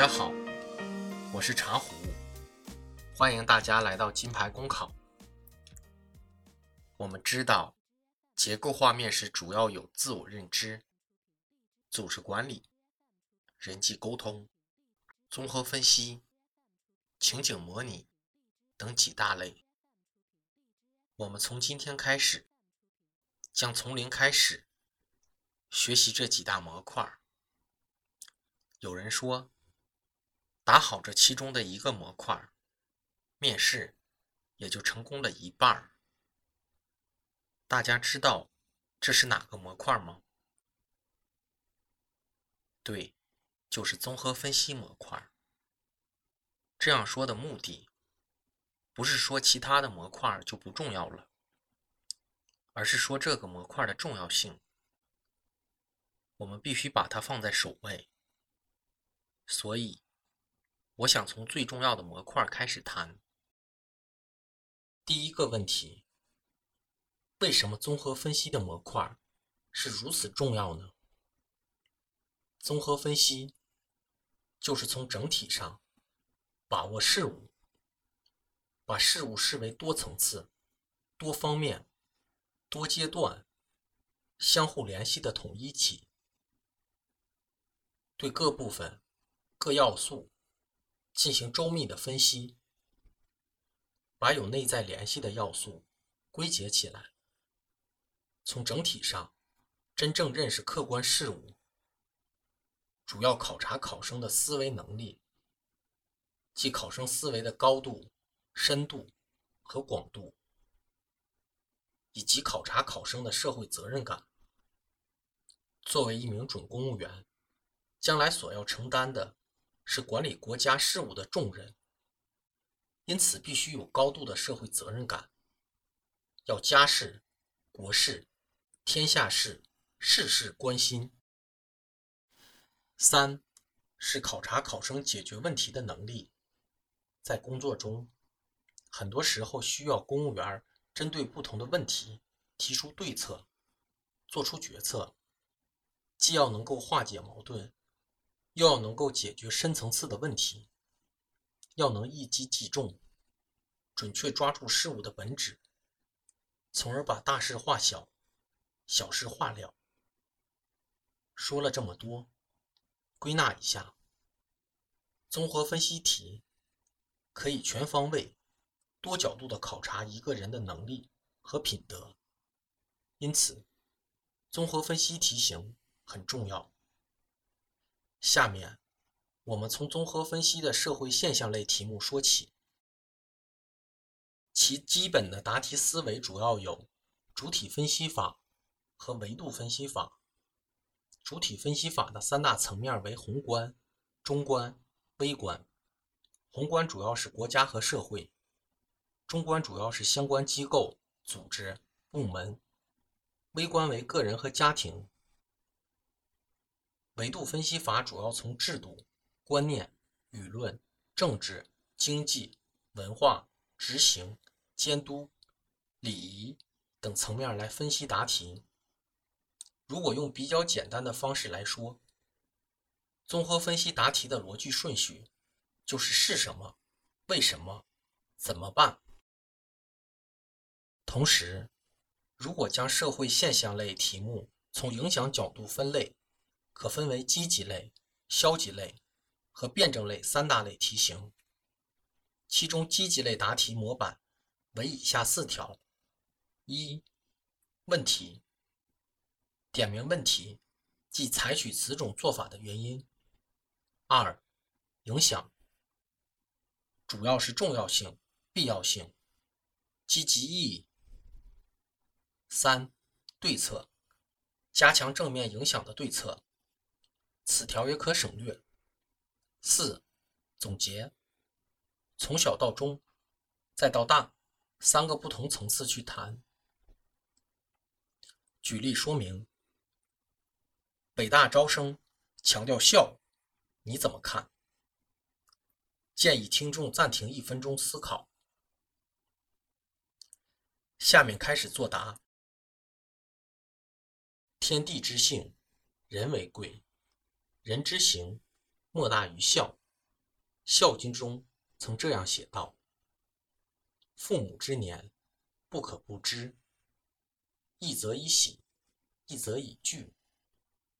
大家好，我是茶壶，欢迎大家来到金牌公考。我们知道，结构化面试主要有自我认知、组织管理、人际沟通、综合分析、情景模拟等几大类。我们从今天开始，将从零开始学习这几大模块。有人说，打好这其中的一个模块，面试也就成功了一半。大家知道这是哪个模块吗？对，就是综合分析模块。这样说的目的，不是说其他的模块就不重要了，而是说这个模块的重要性，我们必须把它放在首位。所以，我想从最重要的模块开始谈。第一个问题：为什么综合分析的模块是如此重要呢？综合分析就是从整体上把握事物，把事物视为多层次、多方面、多阶段、相互联系的统一体，对各部分。各要素进行周密的分析，把有内在联系的要素归结起来，从整体上真正认识客观事物，主要考察考生的思维能力，即考生思维的高度、深度和广度，以及考察考生的社会责任感。作为一名准公务员，将来所要承担的。是管理国家事务的重任，因此必须有高度的社会责任感，要家事、国事、天下事，事事关心。三是考察考生解决问题的能力，在工作中，很多时候需要公务员针对不同的问题提出对策，做出决策，既要能够化解矛盾。又要能够解决深层次的问题，要能一击即中，准确抓住事物的本质，从而把大事化小，小事化了。说了这么多，归纳一下：综合分析题可以全方位、多角度的考察一个人的能力和品德，因此，综合分析题型很重要。下面，我们从综合分析的社会现象类题目说起。其基本的答题思维主要有主体分析法和维度分析法。主体分析法的三大层面为宏观、中观、微观。宏观主要是国家和社会，中观主要是相关机构、组织、部门，微观为个人和家庭。维度分析法主要从制度、观念、舆论、政治、经济、文化、执行、监督、礼仪等层面来分析答题。如果用比较简单的方式来说，综合分析答题的逻辑顺序就是是什么、为什么、怎么办。同时，如果将社会现象类题目从影响角度分类，可分为积极类、消极类和辩证类三大类题型。其中，积极类答题模板为以下四条：一、问题，点明问题，即采取此种做法的原因；二、影响，主要是重要性、必要性、积极意义；三、对策，加强正面影响的对策。此条也可省略。四、总结，从小到中，再到大，三个不同层次去谈。举例说明：北大招生强调效，你怎么看？建议听众暂停一分钟思考。下面开始作答。天地之性，人为贵。人之行，莫大于孝。孝经》中曾这样写道：“父母之年，不可不知。一则以喜，一则以惧。”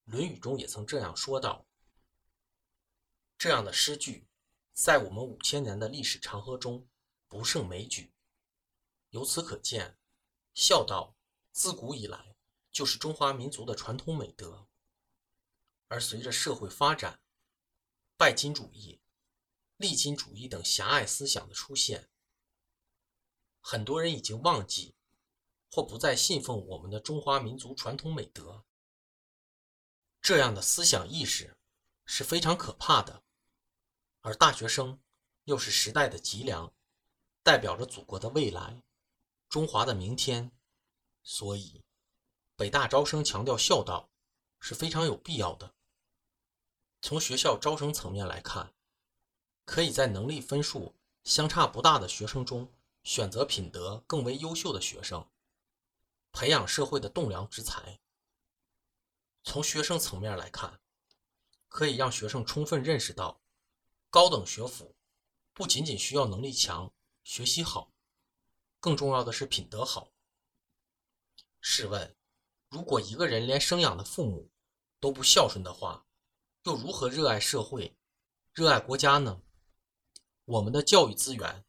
《论语》中也曾这样说道。这样的诗句，在我们五千年的历史长河中不胜枚举。由此可见，孝道自古以来就是中华民族的传统美德。而随着社会发展，拜金主义、利金主义等狭隘思想的出现，很多人已经忘记或不再信奉我们的中华民族传统美德。这样的思想意识是非常可怕的。而大学生又是时代的脊梁，代表着祖国的未来，中华的明天。所以，北大招生强调孝道是非常有必要的。从学校招生层面来看，可以在能力分数相差不大的学生中选择品德更为优秀的学生，培养社会的栋梁之才。从学生层面来看，可以让学生充分认识到。高等学府不仅仅需要能力强、学习好，更重要的是品德好。试问，如果一个人连生养的父母都不孝顺的话，又如何热爱社会、热爱国家呢？我们的教育资源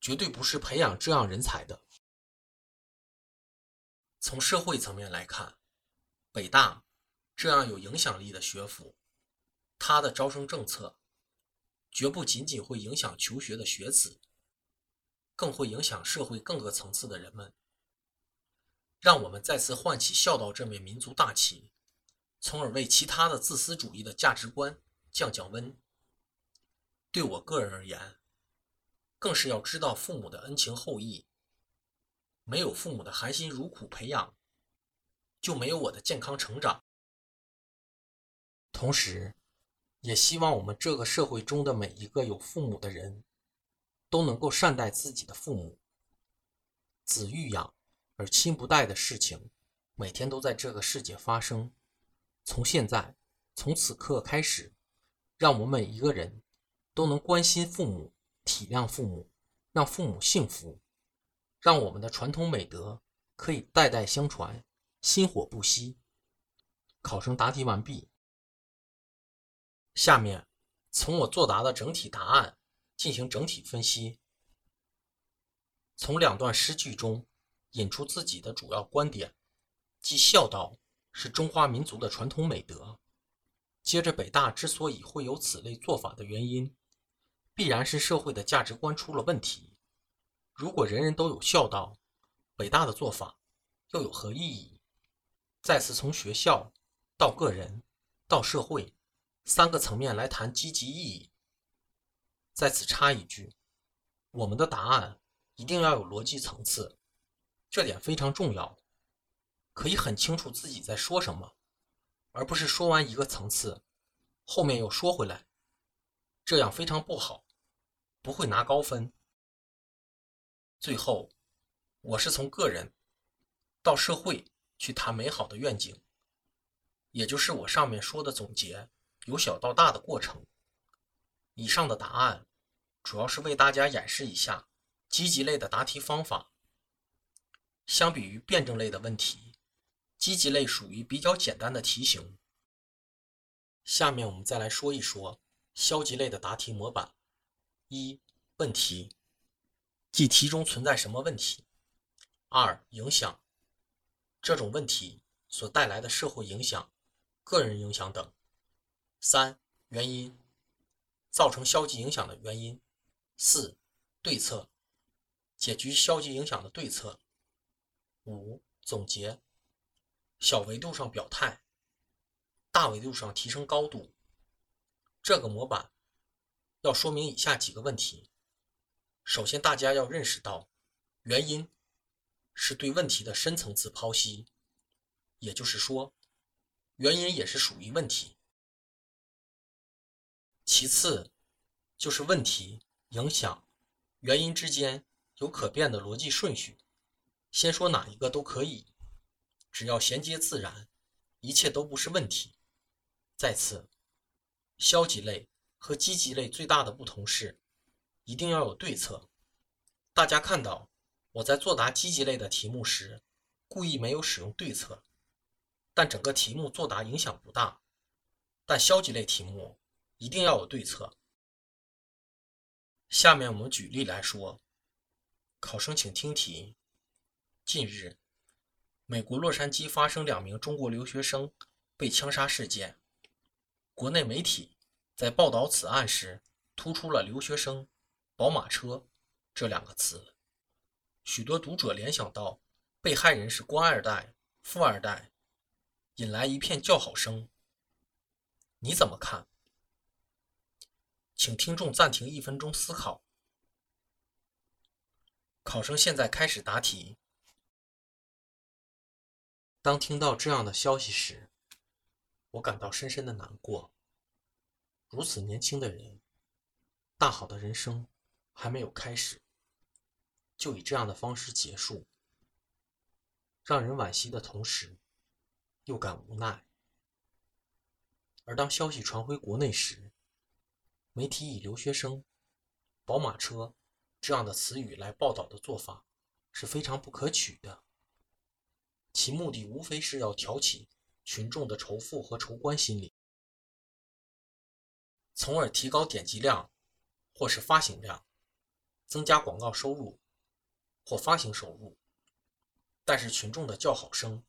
绝对不是培养这样人才的。从社会层面来看，北大这样有影响力的学府，它的招生政策。绝不仅仅会影响求学的学子，更会影响社会各个层次的人们。让我们再次唤起孝道这面民族大旗，从而为其他的自私主义的价值观降降温。对我个人而言，更是要知道父母的恩情厚谊。没有父母的含辛茹苦培养，就没有我的健康成长。同时，也希望我们这个社会中的每一个有父母的人，都能够善待自己的父母。子欲养而亲不待的事情，每天都在这个世界发生。从现在，从此刻开始，让我们每一个人都能关心父母、体谅父母，让父母幸福，让我们的传统美德可以代代相传，薪火不息。考生答题完毕。下面，从我作答的整体答案进行整体分析。从两段诗句中引出自己的主要观点，即孝道是中华民族的传统美德。接着，北大之所以会有此类做法的原因，必然是社会的价值观出了问题。如果人人都有孝道，北大的做法又有何意义？再次从学校到个人到社会。三个层面来谈积极意义。在此插一句，我们的答案一定要有逻辑层次，这点非常重要。可以很清楚自己在说什么，而不是说完一个层次，后面又说回来，这样非常不好，不会拿高分。最后，我是从个人到社会去谈美好的愿景，也就是我上面说的总结。由小到大的过程。以上的答案主要是为大家演示一下积极类的答题方法。相比于辩证类的问题，积极类属于比较简单的题型。下面我们再来说一说消极类的答题模板。一、问题，即题中存在什么问题；二、影响，这种问题所带来的社会影响、个人影响等。三、原因，造成消极影响的原因。四、对策，解决消极影响的对策。五、总结，小维度上表态，大维度上提升高度。这个模板要说明以下几个问题：首先，大家要认识到，原因是对问题的深层次剖析，也就是说，原因也是属于问题。其次，就是问题、影响、原因之间有可变的逻辑顺序。先说哪一个都可以，只要衔接自然，一切都不是问题。再次，消极类和积极类最大的不同是，一定要有对策。大家看到我在作答积极类的题目时，故意没有使用对策，但整个题目作答影响不大。但消极类题目一定要有对策。下面我们举例来说，考生请听题：近日，美国洛杉矶发生两名中国留学生被枪杀事件，国内媒体。在报道此案时，突出了“留学生”“宝马车”这两个词，许多读者联想到被害人是官二代、富二代，引来一片叫好声。你怎么看？请听众暂停一分钟思考。考生现在开始答题。当听到这样的消息时，我感到深深的难过。如此年轻的人，大好的人生还没有开始，就以这样的方式结束，让人惋惜的同时，又感无奈。而当消息传回国内时，媒体以“留学生”“宝马车”这样的词语来报道的做法是非常不可取的，其目的无非是要挑起群众的仇富和仇官心理。从而提高点击量，或是发行量，增加广告收入或发行收入。但是群众的叫好声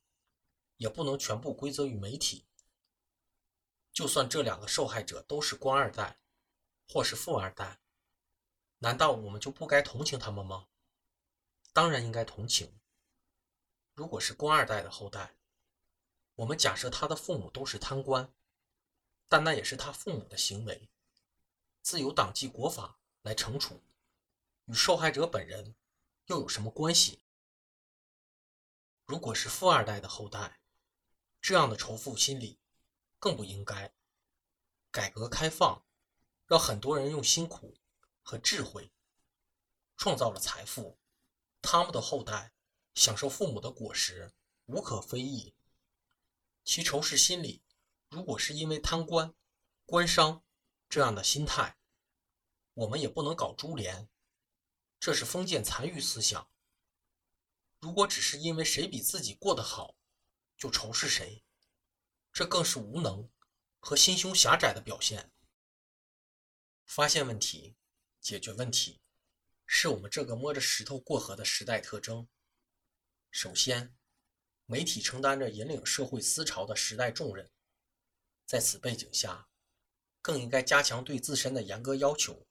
也不能全部归责于媒体。就算这两个受害者都是官二代或是富二代，难道我们就不该同情他们吗？当然应该同情。如果是官二代的后代，我们假设他的父母都是贪官。但那也是他父母的行为，自有党纪国法来惩处，与受害者本人又有什么关系？如果是富二代的后代，这样的仇富心理更不应该。改革开放让很多人用辛苦和智慧创造了财富，他们的后代享受父母的果实，无可非议。其仇视心理。如果是因为贪官、官商这样的心态，我们也不能搞株连，这是封建残余思想。如果只是因为谁比自己过得好，就仇视谁，这更是无能和心胸狭窄的表现。发现问题、解决问题，是我们这个摸着石头过河的时代特征。首先，媒体承担着引领社会思潮的时代重任。在此背景下，更应该加强对自身的严格要求，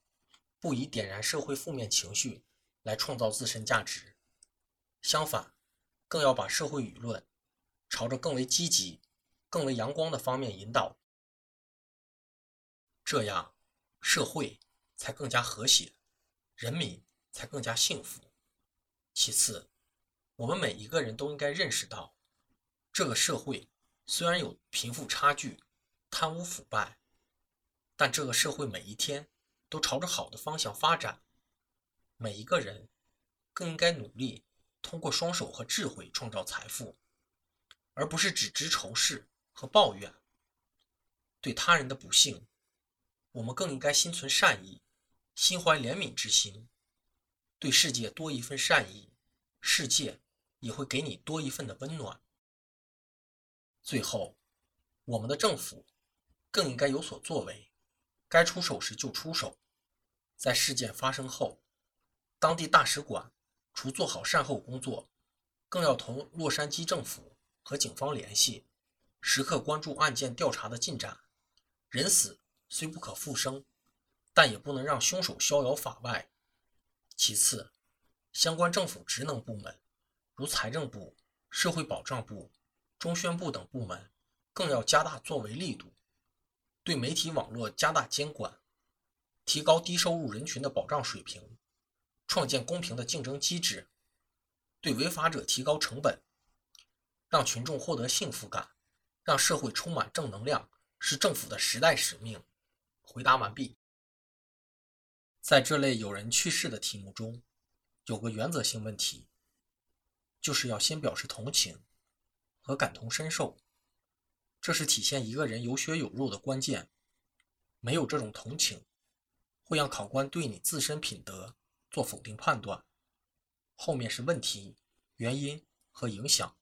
不以点燃社会负面情绪来创造自身价值。相反，更要把社会舆论朝着更为积极、更为阳光的方面引导，这样社会才更加和谐，人民才更加幸福。其次，我们每一个人都应该认识到，这个社会虽然有贫富差距。贪污腐败，但这个社会每一天都朝着好的方向发展。每一个人更应该努力，通过双手和智慧创造财富，而不是只知仇视和抱怨。对他人的不幸，我们更应该心存善意，心怀怜悯之心。对世界多一份善意，世界也会给你多一份的温暖。最后，我们的政府。更应该有所作为，该出手时就出手。在事件发生后，当地大使馆除做好善后工作，更要同洛杉矶政府和警方联系，时刻关注案件调查的进展。人死虽不可复生，但也不能让凶手逍遥法外。其次，相关政府职能部门，如财政部、社会保障部、中宣部等部门，更要加大作为力度。对媒体网络加大监管，提高低收入人群的保障水平，创建公平的竞争机制，对违法者提高成本，让群众获得幸福感，让社会充满正能量，是政府的时代使命。回答完毕。在这类有人去世的题目中，有个原则性问题，就是要先表示同情和感同身受。这是体现一个人有血有肉的关键。没有这种同情，会让考官对你自身品德做否定判断。后面是问题、原因和影响。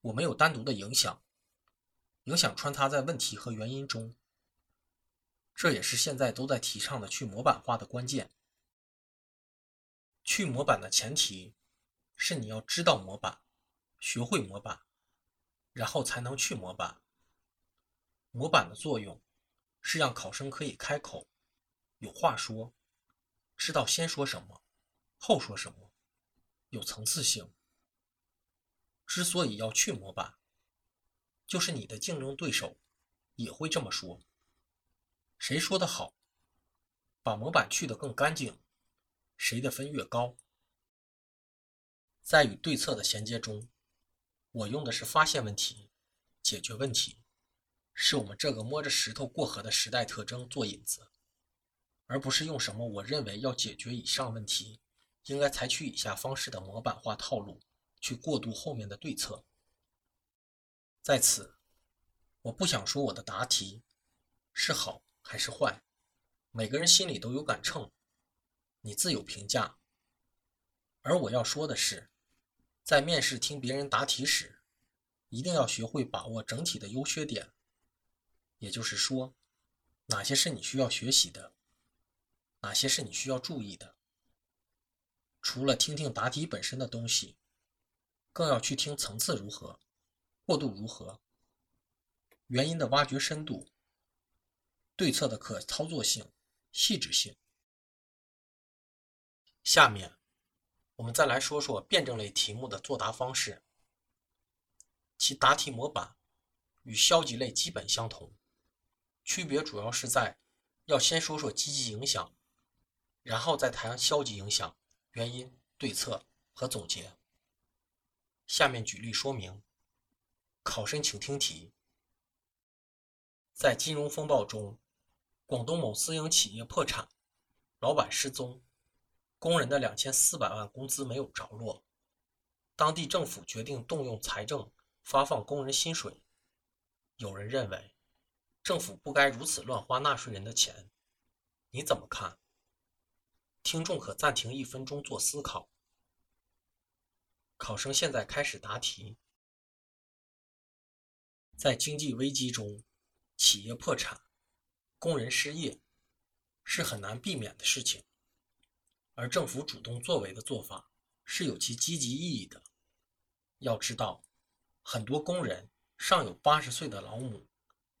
我没有单独的影响，影响穿插在问题和原因中。这也是现在都在提倡的去模板化的关键。去模板的前提是你要知道模板，学会模板，然后才能去模板。模板的作用是让考生可以开口，有话说，知道先说什么，后说什么，有层次性。之所以要去模板，就是你的竞争对手也会这么说。谁说的好，把模板去得更干净，谁的分越高。在与对策的衔接中，我用的是发现问题、解决问题，是我们这个摸着石头过河的时代特征做引子，而不是用什么我认为要解决以上问题，应该采取以下方式的模板化套路去过渡后面的对策。在此，我不想说我的答题是好。还是坏，每个人心里都有杆秤，你自有评价。而我要说的是，在面试听别人答题时，一定要学会把握整体的优缺点。也就是说，哪些是你需要学习的，哪些是你需要注意的。除了听听答题本身的东西，更要去听层次如何，过渡如何，原因的挖掘深度。对策的可操作性、细致性。下面，我们再来说说辩证类题目的作答方式。其答题模板与消极类基本相同，区别主要是在要先说说积极影响，然后再谈消极影响、原因、对策和总结。下面举例说明。考生请听题：在金融风暴中。广东某私营企业破产，老板失踪，工人的两千四百万工资没有着落。当地政府决定动用财政发放工人薪水。有人认为，政府不该如此乱花纳税人的钱，你怎么看？听众可暂停一分钟做思考。考生现在开始答题。在经济危机中，企业破产。工人失业是很难避免的事情，而政府主动作为的做法是有其积极意义的。要知道，很多工人上有八十岁的老母，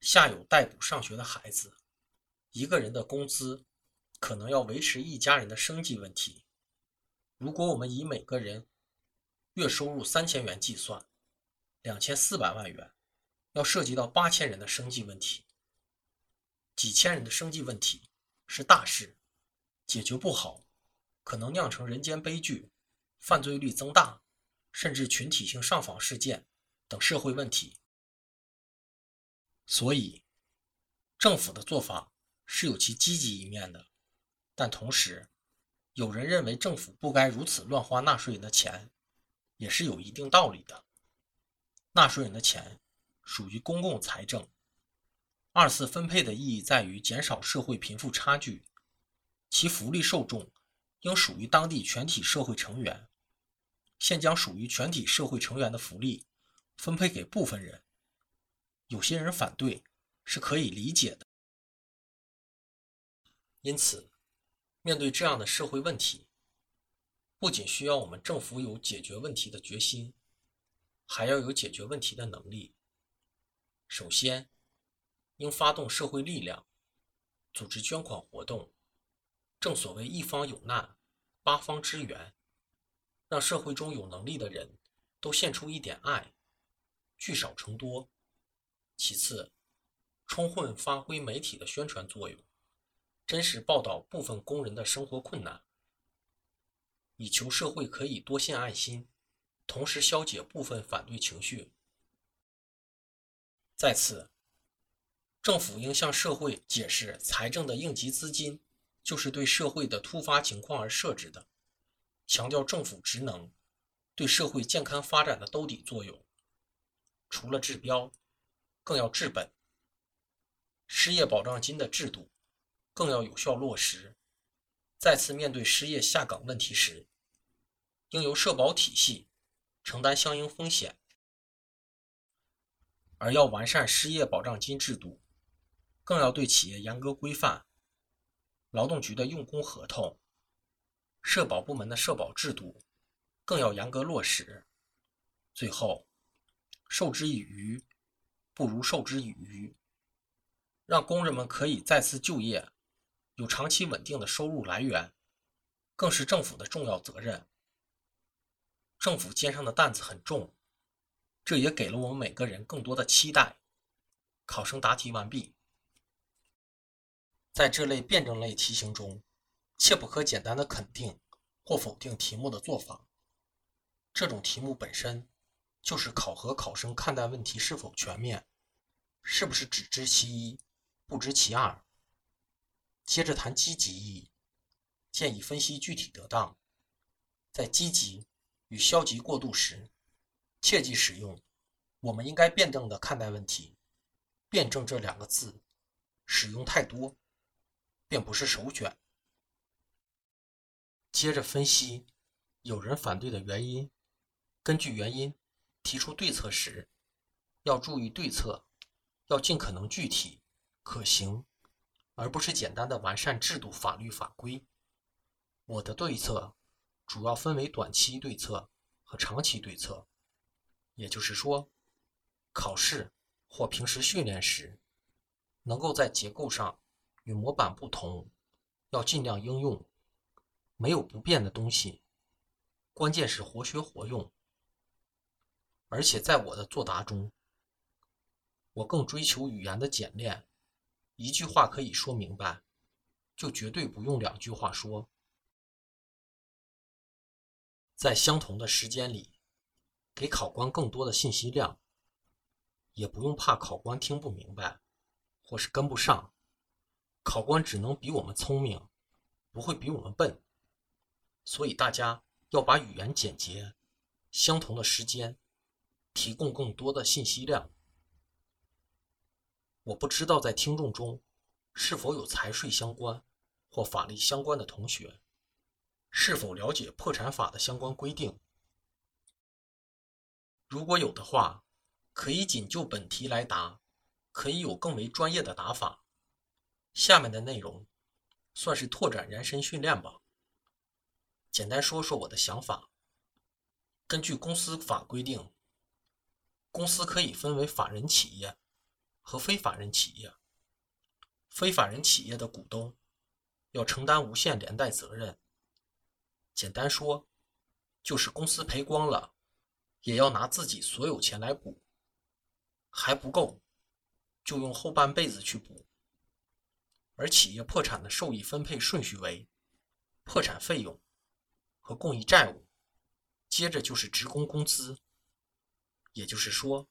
下有待补上学的孩子，一个人的工资可能要维持一家人的生计问题。如果我们以每个人月收入三千元计算，两千四百万元要涉及到八千人的生计问题。几千人的生计问题是大事，解决不好，可能酿成人间悲剧、犯罪率增大，甚至群体性上访事件等社会问题。所以，政府的做法是有其积极一面的，但同时，有人认为政府不该如此乱花纳税人的钱，也是有一定道理的。纳税人的钱属于公共财政。二次分配的意义在于减少社会贫富差距，其福利受众应属于当地全体社会成员。现将属于全体社会成员的福利分配给部分人，有些人反对是可以理解的。因此，面对这样的社会问题，不仅需要我们政府有解决问题的决心，还要有解决问题的能力。首先，应发动社会力量，组织捐款活动。正所谓一方有难，八方支援，让社会中有能力的人都献出一点爱，聚少成多。其次，充分发挥媒体的宣传作用，真实报道部分工人的生活困难，以求社会可以多献爱心，同时消解部分反对情绪。再次。政府应向社会解释，财政的应急资金就是对社会的突发情况而设置的，强调政府职能对社会健康发展的兜底作用。除了治标，更要治本。失业保障金的制度更要有效落实。再次面对失业下岗问题时，应由社保体系承担相应风险，而要完善失业保障金制度，更要对企业严格规范。劳动局的用工合同、社保部门的社保制度更要严格落实。最后，授之以鱼，不如授之以渔，让工人们可以再次就业。有长期稳定的收入来源，更是政府的重要责任。政府肩上的担子很重，这也给了我们每个人更多的期待。考生答题完毕。在这类辩证类题型中，切不可简单的肯定或否定题目的做法。这种题目本身就是考核考生看待问题是否全面，是不是只知其一，不知其二。接着谈积极意义，建议分析具体得当。在积极与消极过渡时，切忌使用“我们应该辩证的看待问题”。辩证这两个字使用太多，便不是首选。接着分析有人反对的原因，根据原因提出对策时，要注意对策要尽可能具体可行。而不是简单的完善制度、法律法规。我的对策主要分为短期对策和长期对策。也就是说，考试或平时训练时，能够在结构上与模板不同，要尽量应用。没有不变的东西，关键是活学活用。而且在我的作答中，我更追求语言的简练。一句话可以说明白，就绝对不用两句话说。在相同的时间里，给考官更多的信息量，也不用怕考官听不明白，或是跟不上。考官只能比我们聪明，不会比我们笨。所以大家要把语言简洁，相同的时间，提供更多的信息量。我不知道在听众中是否有财税相关或法律相关的同学，是否了解破产法的相关规定？如果有的话，可以仅就本题来答，可以有更为专业的答法。下面的内容算是拓展人身训练吧，简单说说我的想法。根据公司法规定，公司可以分为法人企业。和非法人企业，非法人企业的股东要承担无限连带责任。简单说，就是公司赔光了，也要拿自己所有钱来补，还不够，就用后半辈子去补。而企业破产的受益分配顺序为：破产费用和共益债务，接着就是职工工资。也就是说。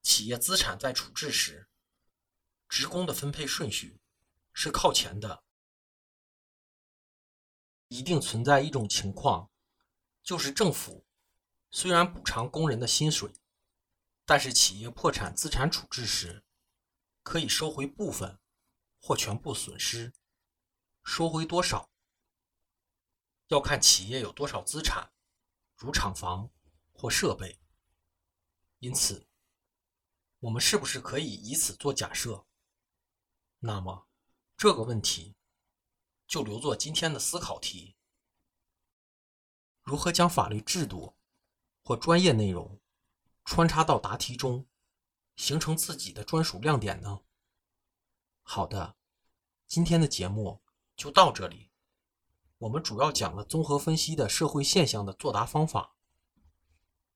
企业资产在处置时，职工的分配顺序是靠前的。一定存在一种情况，就是政府虽然补偿工人的薪水，但是企业破产资产处置时，可以收回部分或全部损失。收回多少，要看企业有多少资产，如厂房或设备。因此。我们是不是可以以此做假设？那么，这个问题就留作今天的思考题：如何将法律制度或专业内容穿插到答题中，形成自己的专属亮点呢？好的，今天的节目就到这里。我们主要讲了综合分析的社会现象的作答方法。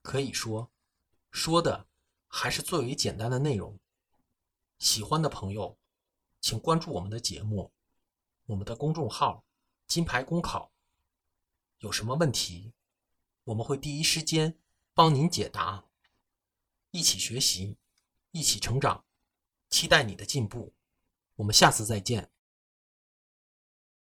可以说，说的。还是最为简单的内容。喜欢的朋友，请关注我们的节目，我们的公众号“金牌公考”。有什么问题，我们会第一时间帮您解答。一起学习，一起成长，期待你的进步。我们下次再见。